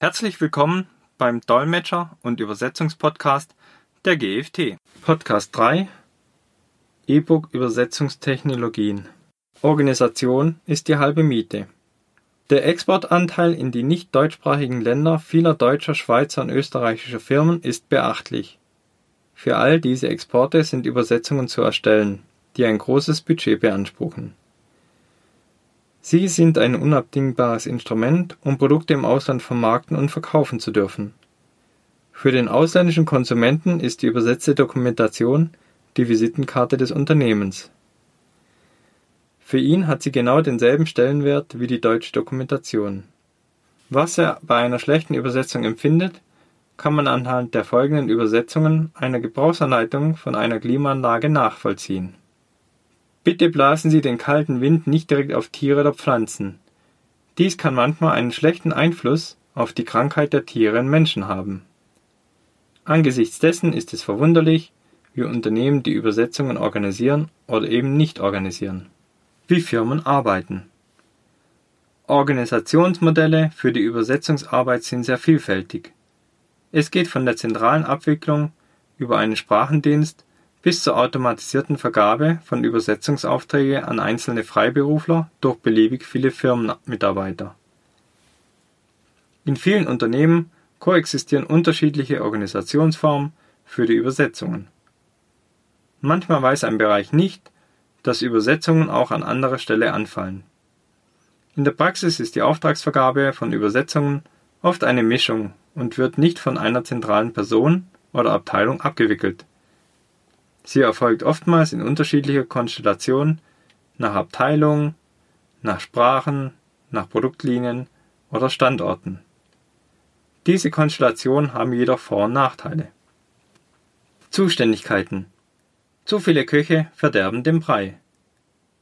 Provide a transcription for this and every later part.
Herzlich willkommen beim Dolmetscher- und Übersetzungspodcast der GFT. Podcast 3 E-Book-Übersetzungstechnologien. Organisation ist die halbe Miete. Der Exportanteil in die nicht deutschsprachigen Länder vieler deutscher, Schweizer und österreichischer Firmen ist beachtlich. Für all diese Exporte sind Übersetzungen zu erstellen, die ein großes Budget beanspruchen. Sie sind ein unabdingbares Instrument, um Produkte im Ausland vermarkten und verkaufen zu dürfen. Für den ausländischen Konsumenten ist die übersetzte Dokumentation die Visitenkarte des Unternehmens. Für ihn hat sie genau denselben Stellenwert wie die deutsche Dokumentation. Was er bei einer schlechten Übersetzung empfindet, kann man anhand der folgenden Übersetzungen einer Gebrauchsanleitung von einer Klimaanlage nachvollziehen Bitte blasen Sie den kalten Wind nicht direkt auf Tiere oder Pflanzen. Dies kann manchmal einen schlechten Einfluss auf die Krankheit der Tiere und Menschen haben. Angesichts dessen ist es verwunderlich, wie Unternehmen die Übersetzungen organisieren oder eben nicht organisieren. Wie Firmen arbeiten. Organisationsmodelle für die Übersetzungsarbeit sind sehr vielfältig. Es geht von der zentralen Abwicklung über einen Sprachendienst bis zur automatisierten Vergabe von Übersetzungsaufträge an einzelne Freiberufler durch beliebig viele Firmenmitarbeiter. In vielen Unternehmen koexistieren unterschiedliche Organisationsformen für die Übersetzungen. Manchmal weiß ein Bereich nicht, dass Übersetzungen auch an anderer Stelle anfallen. In der Praxis ist die Auftragsvergabe von Übersetzungen oft eine Mischung und wird nicht von einer zentralen Person oder Abteilung abgewickelt Sie erfolgt oftmals in unterschiedlicher Konstellation nach Abteilung, nach Sprachen, nach Produktlinien oder Standorten. Diese Konstellationen haben jedoch Vor- und Nachteile. Zuständigkeiten Zu viele Köche verderben den Brei.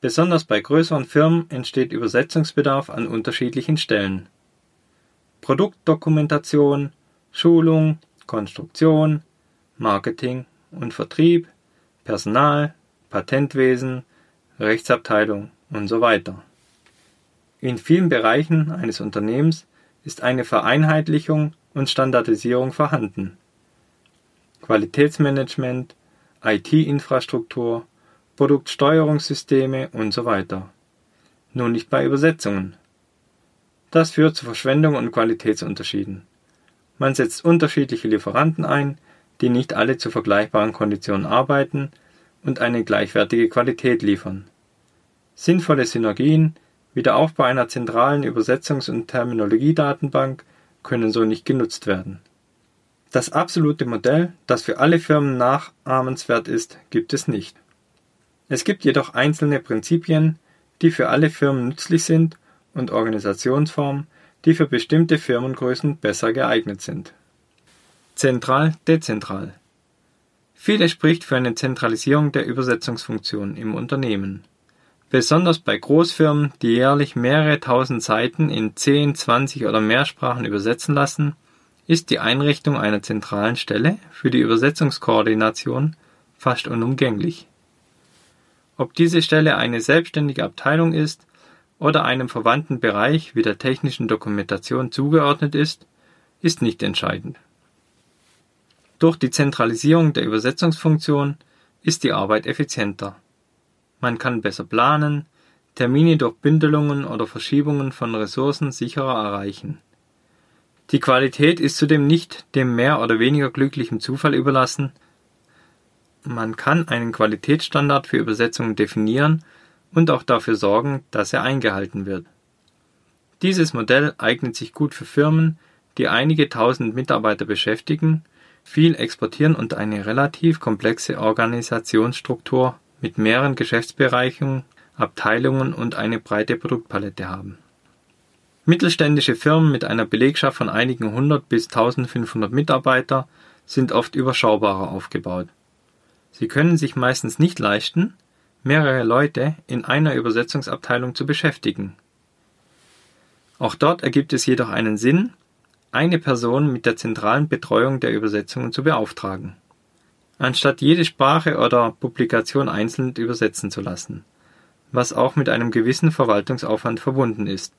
Besonders bei größeren Firmen entsteht Übersetzungsbedarf an unterschiedlichen Stellen. Produktdokumentation, Schulung, Konstruktion, Marketing und Vertrieb Personal, Patentwesen, Rechtsabteilung und so weiter. In vielen Bereichen eines Unternehmens ist eine Vereinheitlichung und Standardisierung vorhanden. Qualitätsmanagement, IT-Infrastruktur, Produktsteuerungssysteme und so weiter. Nur nicht bei Übersetzungen. Das führt zu Verschwendung und Qualitätsunterschieden. Man setzt unterschiedliche Lieferanten ein, die nicht alle zu vergleichbaren Konditionen arbeiten und eine gleichwertige Qualität liefern. Sinnvolle Synergien, wie der Aufbau einer zentralen Übersetzungs- und Terminologiedatenbank, können so nicht genutzt werden. Das absolute Modell, das für alle Firmen nachahmenswert ist, gibt es nicht. Es gibt jedoch einzelne Prinzipien, die für alle Firmen nützlich sind und Organisationsformen, die für bestimmte Firmengrößen besser geeignet sind Zentral-dezentral. Vieles spricht für eine Zentralisierung der Übersetzungsfunktion im Unternehmen. Besonders bei Großfirmen, die jährlich mehrere tausend Seiten in 10, 20 oder mehr Sprachen übersetzen lassen, ist die Einrichtung einer zentralen Stelle für die Übersetzungskoordination fast unumgänglich. Ob diese Stelle eine selbstständige Abteilung ist oder einem verwandten Bereich wie der technischen Dokumentation zugeordnet ist, ist nicht entscheidend durch die Zentralisierung der Übersetzungsfunktion ist die Arbeit effizienter. Man kann besser planen, Termine durch Bündelungen oder Verschiebungen von Ressourcen sicherer erreichen. Die Qualität ist zudem nicht dem mehr oder weniger glücklichen Zufall überlassen. Man kann einen Qualitätsstandard für Übersetzungen definieren und auch dafür sorgen, dass er eingehalten wird. Dieses Modell eignet sich gut für Firmen, die einige tausend Mitarbeiter beschäftigen viel exportieren und eine relativ komplexe Organisationsstruktur mit mehreren Geschäftsbereichen, Abteilungen und eine breite Produktpalette haben. Mittelständische Firmen mit einer Belegschaft von einigen hundert bis 1500 Mitarbeiter sind oft überschaubarer aufgebaut. Sie können sich meistens nicht leisten, mehrere Leute in einer Übersetzungsabteilung zu beschäftigen. Auch dort ergibt es jedoch einen Sinn, eine Person mit der zentralen Betreuung der Übersetzungen zu beauftragen, anstatt jede Sprache oder Publikation einzeln übersetzen zu lassen, was auch mit einem gewissen Verwaltungsaufwand verbunden ist.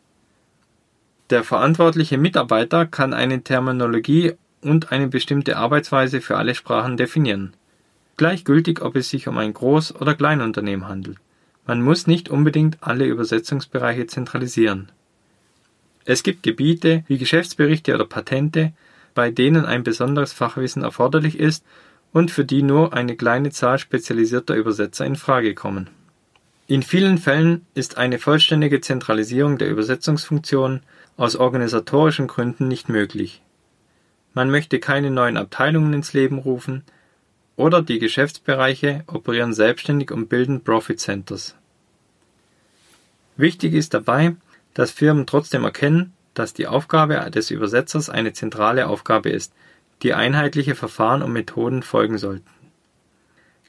Der verantwortliche Mitarbeiter kann eine Terminologie und eine bestimmte Arbeitsweise für alle Sprachen definieren. Gleichgültig, ob es sich um ein Groß- oder Kleinunternehmen handelt. Man muss nicht unbedingt alle Übersetzungsbereiche zentralisieren. Es gibt Gebiete wie Geschäftsberichte oder Patente, bei denen ein besonderes Fachwissen erforderlich ist und für die nur eine kleine Zahl spezialisierter Übersetzer in Frage kommen. In vielen Fällen ist eine vollständige Zentralisierung der Übersetzungsfunktion aus organisatorischen Gründen nicht möglich. Man möchte keine neuen Abteilungen ins Leben rufen, oder die Geschäftsbereiche operieren selbstständig und bilden Profit Centers. Wichtig ist dabei, dass Firmen trotzdem erkennen, dass die Aufgabe des Übersetzers eine zentrale Aufgabe ist, die einheitliche Verfahren und Methoden folgen sollten.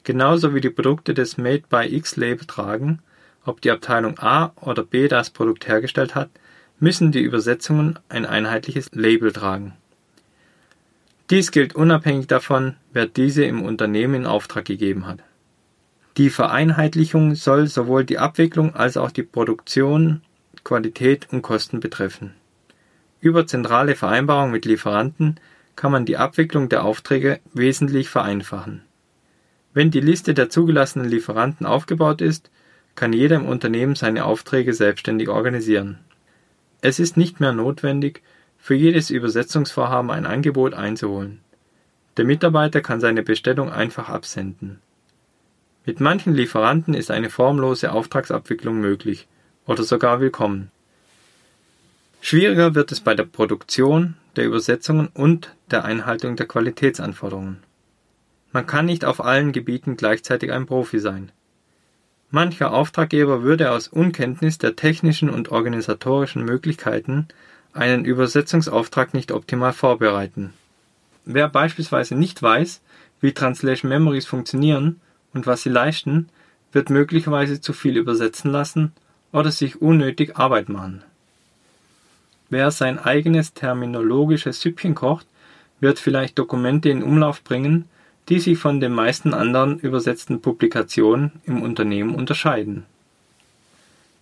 Genauso wie die Produkte des Made by X Label tragen, ob die Abteilung A oder B das Produkt hergestellt hat, müssen die Übersetzungen ein einheitliches Label tragen. Dies gilt unabhängig davon, wer diese im Unternehmen in Auftrag gegeben hat. Die Vereinheitlichung soll sowohl die Abwicklung als auch die Produktion, Qualität und Kosten betreffen. Über zentrale Vereinbarungen mit Lieferanten kann man die Abwicklung der Aufträge wesentlich vereinfachen. Wenn die Liste der zugelassenen Lieferanten aufgebaut ist, kann jeder im Unternehmen seine Aufträge selbstständig organisieren. Es ist nicht mehr notwendig, für jedes Übersetzungsvorhaben ein Angebot einzuholen. Der Mitarbeiter kann seine Bestellung einfach absenden. Mit manchen Lieferanten ist eine formlose Auftragsabwicklung möglich oder sogar willkommen. Schwieriger wird es bei der Produktion, der Übersetzungen und der Einhaltung der Qualitätsanforderungen. Man kann nicht auf allen Gebieten gleichzeitig ein Profi sein. Mancher Auftraggeber würde aus Unkenntnis der technischen und organisatorischen Möglichkeiten einen Übersetzungsauftrag nicht optimal vorbereiten. Wer beispielsweise nicht weiß, wie Translation Memories funktionieren und was sie leisten, wird möglicherweise zu viel übersetzen lassen oder sich unnötig Arbeit machen. Wer sein eigenes terminologisches Süppchen kocht, wird vielleicht Dokumente in Umlauf bringen, die sich von den meisten anderen übersetzten Publikationen im Unternehmen unterscheiden.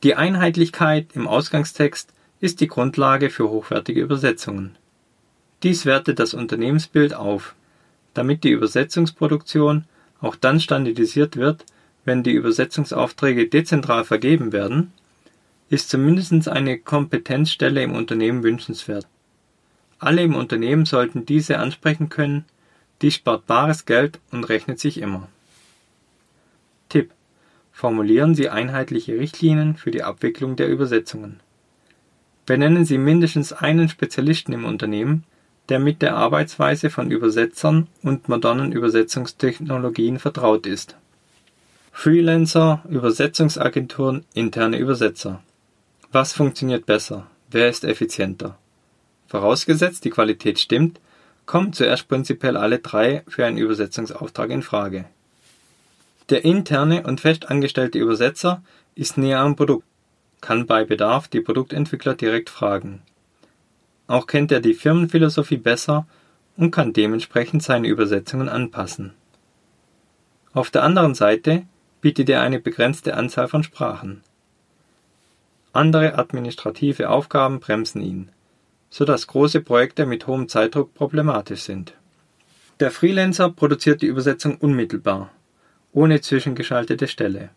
Die Einheitlichkeit im Ausgangstext ist die Grundlage für hochwertige Übersetzungen. Dies wertet das Unternehmensbild auf, damit die Übersetzungsproduktion auch dann standardisiert wird, wenn die Übersetzungsaufträge dezentral vergeben werden, ist zumindest eine Kompetenzstelle im Unternehmen wünschenswert. Alle im Unternehmen sollten diese ansprechen können, dies spart bares Geld und rechnet sich immer. Tipp: Formulieren Sie einheitliche Richtlinien für die Abwicklung der Übersetzungen. Benennen Sie mindestens einen Spezialisten im Unternehmen, der mit der Arbeitsweise von Übersetzern und modernen Übersetzungstechnologien vertraut ist. Freelancer, Übersetzungsagenturen, interne Übersetzer. Was funktioniert besser? Wer ist effizienter? Vorausgesetzt die Qualität stimmt, kommen zuerst prinzipiell alle drei für einen Übersetzungsauftrag in Frage. Der interne und festangestellte Übersetzer ist näher am Produkt kann bei Bedarf die Produktentwickler direkt fragen. Auch kennt er die Firmenphilosophie besser und kann dementsprechend seine Übersetzungen anpassen. Auf der anderen Seite bietet er eine begrenzte Anzahl von Sprachen. Andere administrative Aufgaben bremsen ihn, so dass große Projekte mit hohem Zeitdruck problematisch sind. Der Freelancer produziert die Übersetzung unmittelbar, ohne zwischengeschaltete Stelle.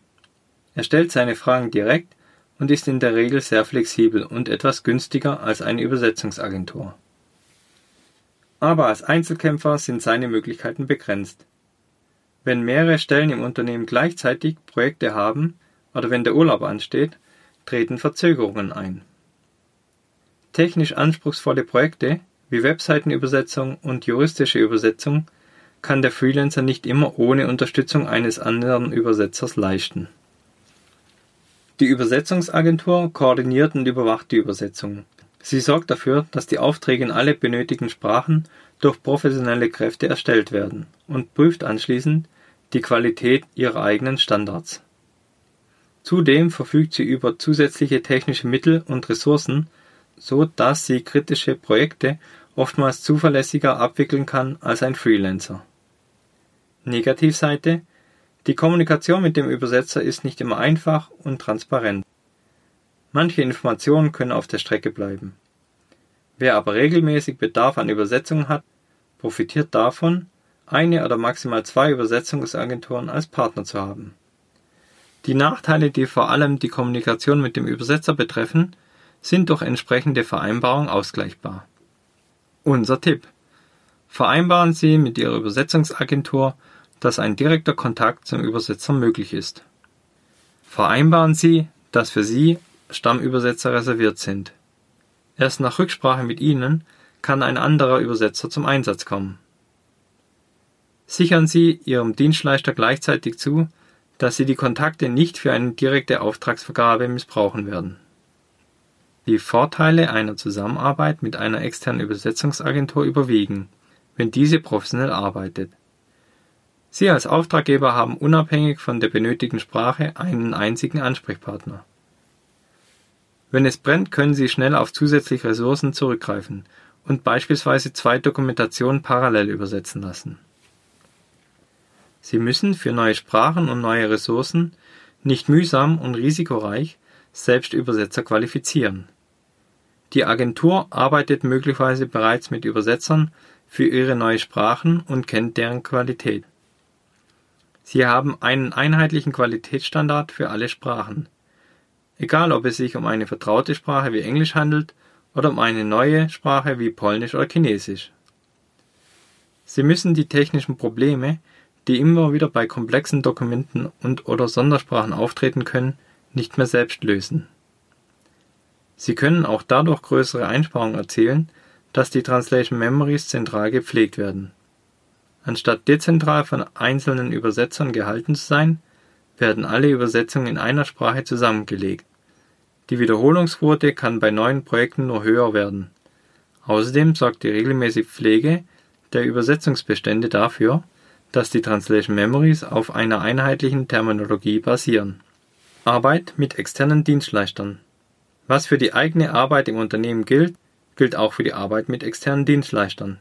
Er stellt seine Fragen direkt und ist in der Regel sehr flexibel und etwas günstiger als eine Übersetzungsagentur. Aber als Einzelkämpfer sind seine Möglichkeiten begrenzt. Wenn mehrere Stellen im Unternehmen gleichzeitig Projekte haben oder wenn der Urlaub ansteht, treten Verzögerungen ein. Technisch anspruchsvolle Projekte wie Webseitenübersetzung und juristische Übersetzung kann der Freelancer nicht immer ohne Unterstützung eines anderen Übersetzers leisten die Übersetzungsagentur koordiniert und überwacht die Übersetzungen. Sie sorgt dafür, dass die Aufträge in alle benötigten Sprachen durch professionelle Kräfte erstellt werden und prüft anschließend die Qualität ihrer eigenen Standards. Zudem verfügt sie über zusätzliche technische Mittel und Ressourcen, so dass sie kritische Projekte oftmals zuverlässiger abwickeln kann als ein Freelancer. Negativseite die Kommunikation mit dem Übersetzer ist nicht immer einfach und transparent. Manche Informationen können auf der Strecke bleiben. Wer aber regelmäßig Bedarf an Übersetzungen hat, profitiert davon, eine oder maximal zwei Übersetzungsagenturen als Partner zu haben. Die Nachteile, die vor allem die Kommunikation mit dem Übersetzer betreffen, sind durch entsprechende Vereinbarung ausgleichbar. Unser Tipp. Vereinbaren Sie mit Ihrer Übersetzungsagentur, dass ein direkter Kontakt zum Übersetzer möglich ist. Vereinbaren Sie, dass für Sie Stammübersetzer reserviert sind. Erst nach Rücksprache mit Ihnen kann ein anderer Übersetzer zum Einsatz kommen. Sichern Sie Ihrem Dienstleister gleichzeitig zu, dass Sie die Kontakte nicht für eine direkte Auftragsvergabe missbrauchen werden. Die Vorteile einer Zusammenarbeit mit einer externen Übersetzungsagentur überwiegen, wenn diese professionell arbeitet. Sie als Auftraggeber haben unabhängig von der benötigten Sprache einen einzigen Ansprechpartner. Wenn es brennt, können Sie schnell auf zusätzliche Ressourcen zurückgreifen und beispielsweise zwei Dokumentationen parallel übersetzen lassen. Sie müssen für neue Sprachen und neue Ressourcen nicht mühsam und risikoreich selbst Übersetzer qualifizieren. Die Agentur arbeitet möglicherweise bereits mit Übersetzern für ihre neue Sprachen und kennt deren Qualität. Sie haben einen einheitlichen Qualitätsstandard für alle Sprachen. Egal ob es sich um eine vertraute Sprache wie Englisch handelt oder um eine neue Sprache wie Polnisch oder Chinesisch. Sie müssen die technischen Probleme, die immer wieder bei komplexen Dokumenten und/oder Sondersprachen auftreten können, nicht mehr selbst lösen. Sie können auch dadurch größere Einsparungen erzielen, dass die Translation Memories zentral gepflegt werden. Anstatt dezentral von einzelnen Übersetzern gehalten zu sein, werden alle Übersetzungen in einer Sprache zusammengelegt. Die Wiederholungsquote kann bei neuen Projekten nur höher werden. Außerdem sorgt die regelmäßige Pflege der Übersetzungsbestände dafür, dass die Translation Memories auf einer einheitlichen Terminologie basieren. Arbeit mit externen Dienstleistern. Was für die eigene Arbeit im Unternehmen gilt, gilt auch für die Arbeit mit externen Dienstleistern.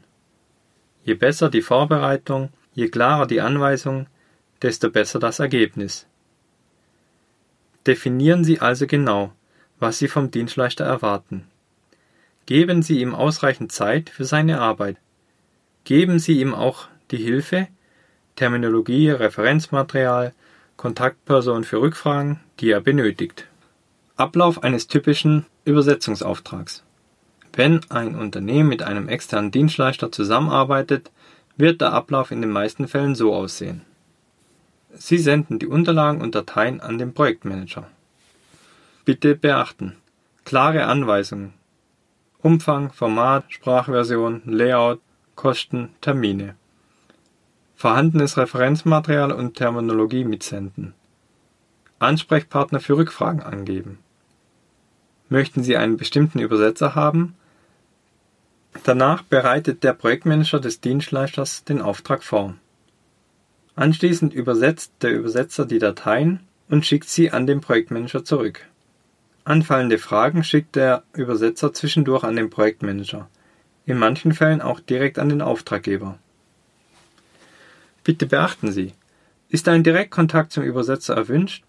Je besser die Vorbereitung, je klarer die Anweisung, desto besser das Ergebnis. Definieren Sie also genau, was Sie vom Dienstleister erwarten. Geben Sie ihm ausreichend Zeit für seine Arbeit. Geben Sie ihm auch die Hilfe, Terminologie, Referenzmaterial, Kontaktperson für Rückfragen, die er benötigt. Ablauf eines typischen Übersetzungsauftrags. Wenn ein Unternehmen mit einem externen Dienstleister zusammenarbeitet, wird der Ablauf in den meisten Fällen so aussehen. Sie senden die Unterlagen und Dateien an den Projektmanager. Bitte beachten: Klare Anweisungen Umfang, Format, Sprachversion, Layout, Kosten, Termine vorhandenes Referenzmaterial und Terminologie mitsenden. Ansprechpartner für Rückfragen angeben. Möchten Sie einen bestimmten Übersetzer haben? Danach bereitet der Projektmanager des Dienstleisters den Auftrag vor. Anschließend übersetzt der Übersetzer die Dateien und schickt sie an den Projektmanager zurück. Anfallende Fragen schickt der Übersetzer zwischendurch an den Projektmanager, in manchen Fällen auch direkt an den Auftraggeber. Bitte beachten Sie, ist ein Direktkontakt zum Übersetzer erwünscht?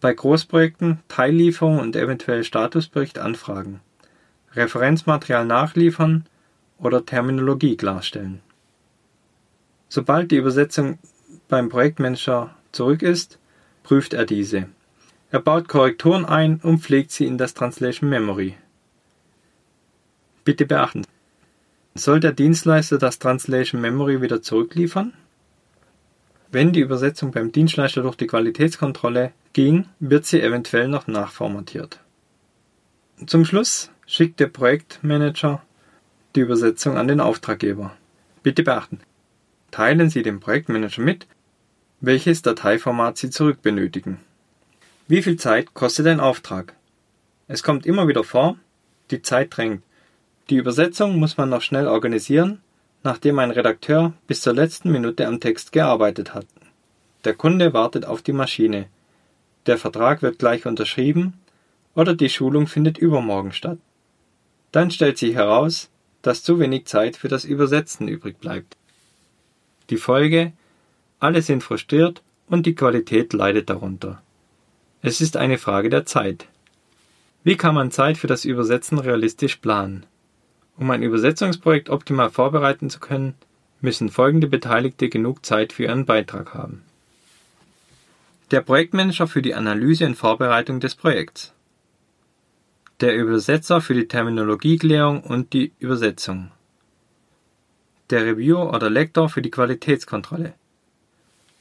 Bei Großprojekten Teillieferung und eventuell Statusbericht anfragen, Referenzmaterial nachliefern oder Terminologie klarstellen. Sobald die Übersetzung beim Projektmanager zurück ist, prüft er diese. Er baut Korrekturen ein und pflegt sie in das Translation Memory. Bitte beachten soll der Dienstleister das Translation Memory wieder zurückliefern? Wenn die Übersetzung beim Dienstleister durch die Qualitätskontrolle ging, wird sie eventuell noch nachformatiert. Zum Schluss schickt der Projektmanager die Übersetzung an den Auftraggeber. Bitte beachten, teilen Sie dem Projektmanager mit, welches Dateiformat Sie zurück benötigen. Wie viel Zeit kostet ein Auftrag? Es kommt immer wieder vor, die Zeit drängt. Die Übersetzung muss man noch schnell organisieren, nachdem ein Redakteur bis zur letzten Minute am Text gearbeitet hat. Der Kunde wartet auf die Maschine. Der Vertrag wird gleich unterschrieben oder die Schulung findet übermorgen statt. Dann stellt sich heraus, dass zu wenig Zeit für das Übersetzen übrig bleibt. Die Folge alle sind frustriert und die Qualität leidet darunter. Es ist eine Frage der Zeit. Wie kann man Zeit für das Übersetzen realistisch planen? Um ein Übersetzungsprojekt optimal vorbereiten zu können, müssen folgende Beteiligte genug Zeit für ihren Beitrag haben. Der Projektmanager für die Analyse und Vorbereitung des Projekts. Der Übersetzer für die Terminologieklärung und die Übersetzung. Der Reviewer oder Lektor für die Qualitätskontrolle.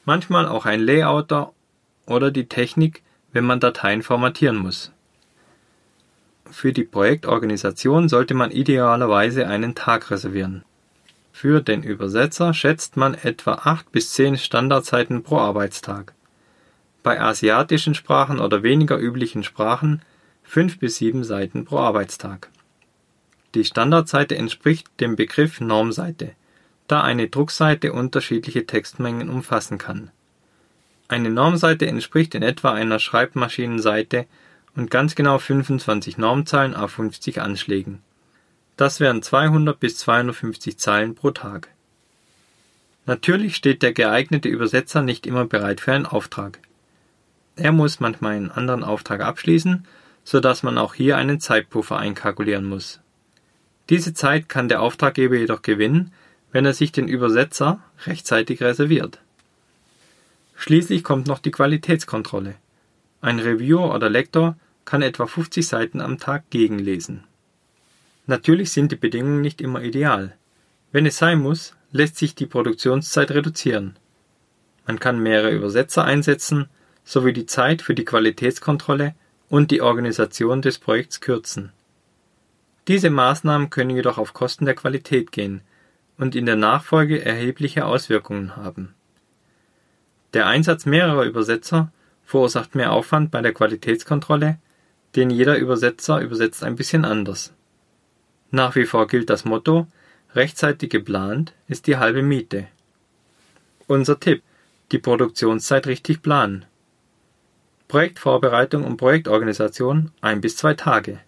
Manchmal auch ein Layouter oder die Technik, wenn man Dateien formatieren muss. Für die Projektorganisation sollte man idealerweise einen Tag reservieren. Für den Übersetzer schätzt man etwa acht bis zehn Standardzeiten pro Arbeitstag. Bei asiatischen Sprachen oder weniger üblichen Sprachen fünf bis sieben Seiten pro Arbeitstag. Die Standardseite entspricht dem Begriff Normseite, da eine Druckseite unterschiedliche Textmengen umfassen kann. Eine Normseite entspricht in etwa einer Schreibmaschinenseite und ganz genau 25 Normzeilen auf 50 Anschlägen. Das wären 200 bis 250 Zeilen pro Tag. Natürlich steht der geeignete Übersetzer nicht immer bereit für einen Auftrag. Er muss manchmal einen anderen Auftrag abschließen, so dass man auch hier einen Zeitpuffer einkalkulieren muss. Diese Zeit kann der Auftraggeber jedoch gewinnen, wenn er sich den Übersetzer rechtzeitig reserviert. Schließlich kommt noch die Qualitätskontrolle. Ein Reviewer oder Lektor kann etwa 50 Seiten am Tag gegenlesen. Natürlich sind die Bedingungen nicht immer ideal. Wenn es sein muss, lässt sich die Produktionszeit reduzieren. Man kann mehrere Übersetzer einsetzen sowie die Zeit für die Qualitätskontrolle und die Organisation des Projekts kürzen. Diese Maßnahmen können jedoch auf Kosten der Qualität gehen und in der Nachfolge erhebliche Auswirkungen haben. Der Einsatz mehrerer Übersetzer verursacht mehr Aufwand bei der Qualitätskontrolle, denn jeder Übersetzer übersetzt ein bisschen anders. Nach wie vor gilt das Motto rechtzeitig geplant ist die halbe Miete. Unser Tipp die Produktionszeit richtig planen. Projektvorbereitung und Projektorganisation ein bis zwei Tage.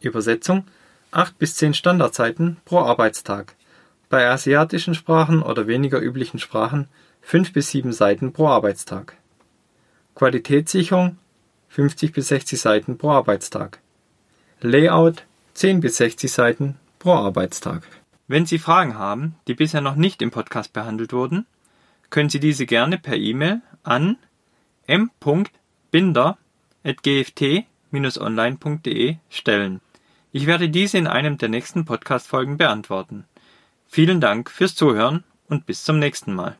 Übersetzung acht bis zehn Standardzeiten pro Arbeitstag. Bei asiatischen Sprachen oder weniger üblichen Sprachen fünf bis sieben Seiten pro Arbeitstag. Qualitätssicherung 50 bis 60 Seiten pro Arbeitstag. Layout 10 bis 60 Seiten pro Arbeitstag. Wenn Sie Fragen haben, die bisher noch nicht im Podcast behandelt wurden, können Sie diese gerne per E-Mail an m.binder.gft-online.de stellen. Ich werde diese in einem der nächsten Podcast-Folgen beantworten. Vielen Dank fürs Zuhören und bis zum nächsten Mal.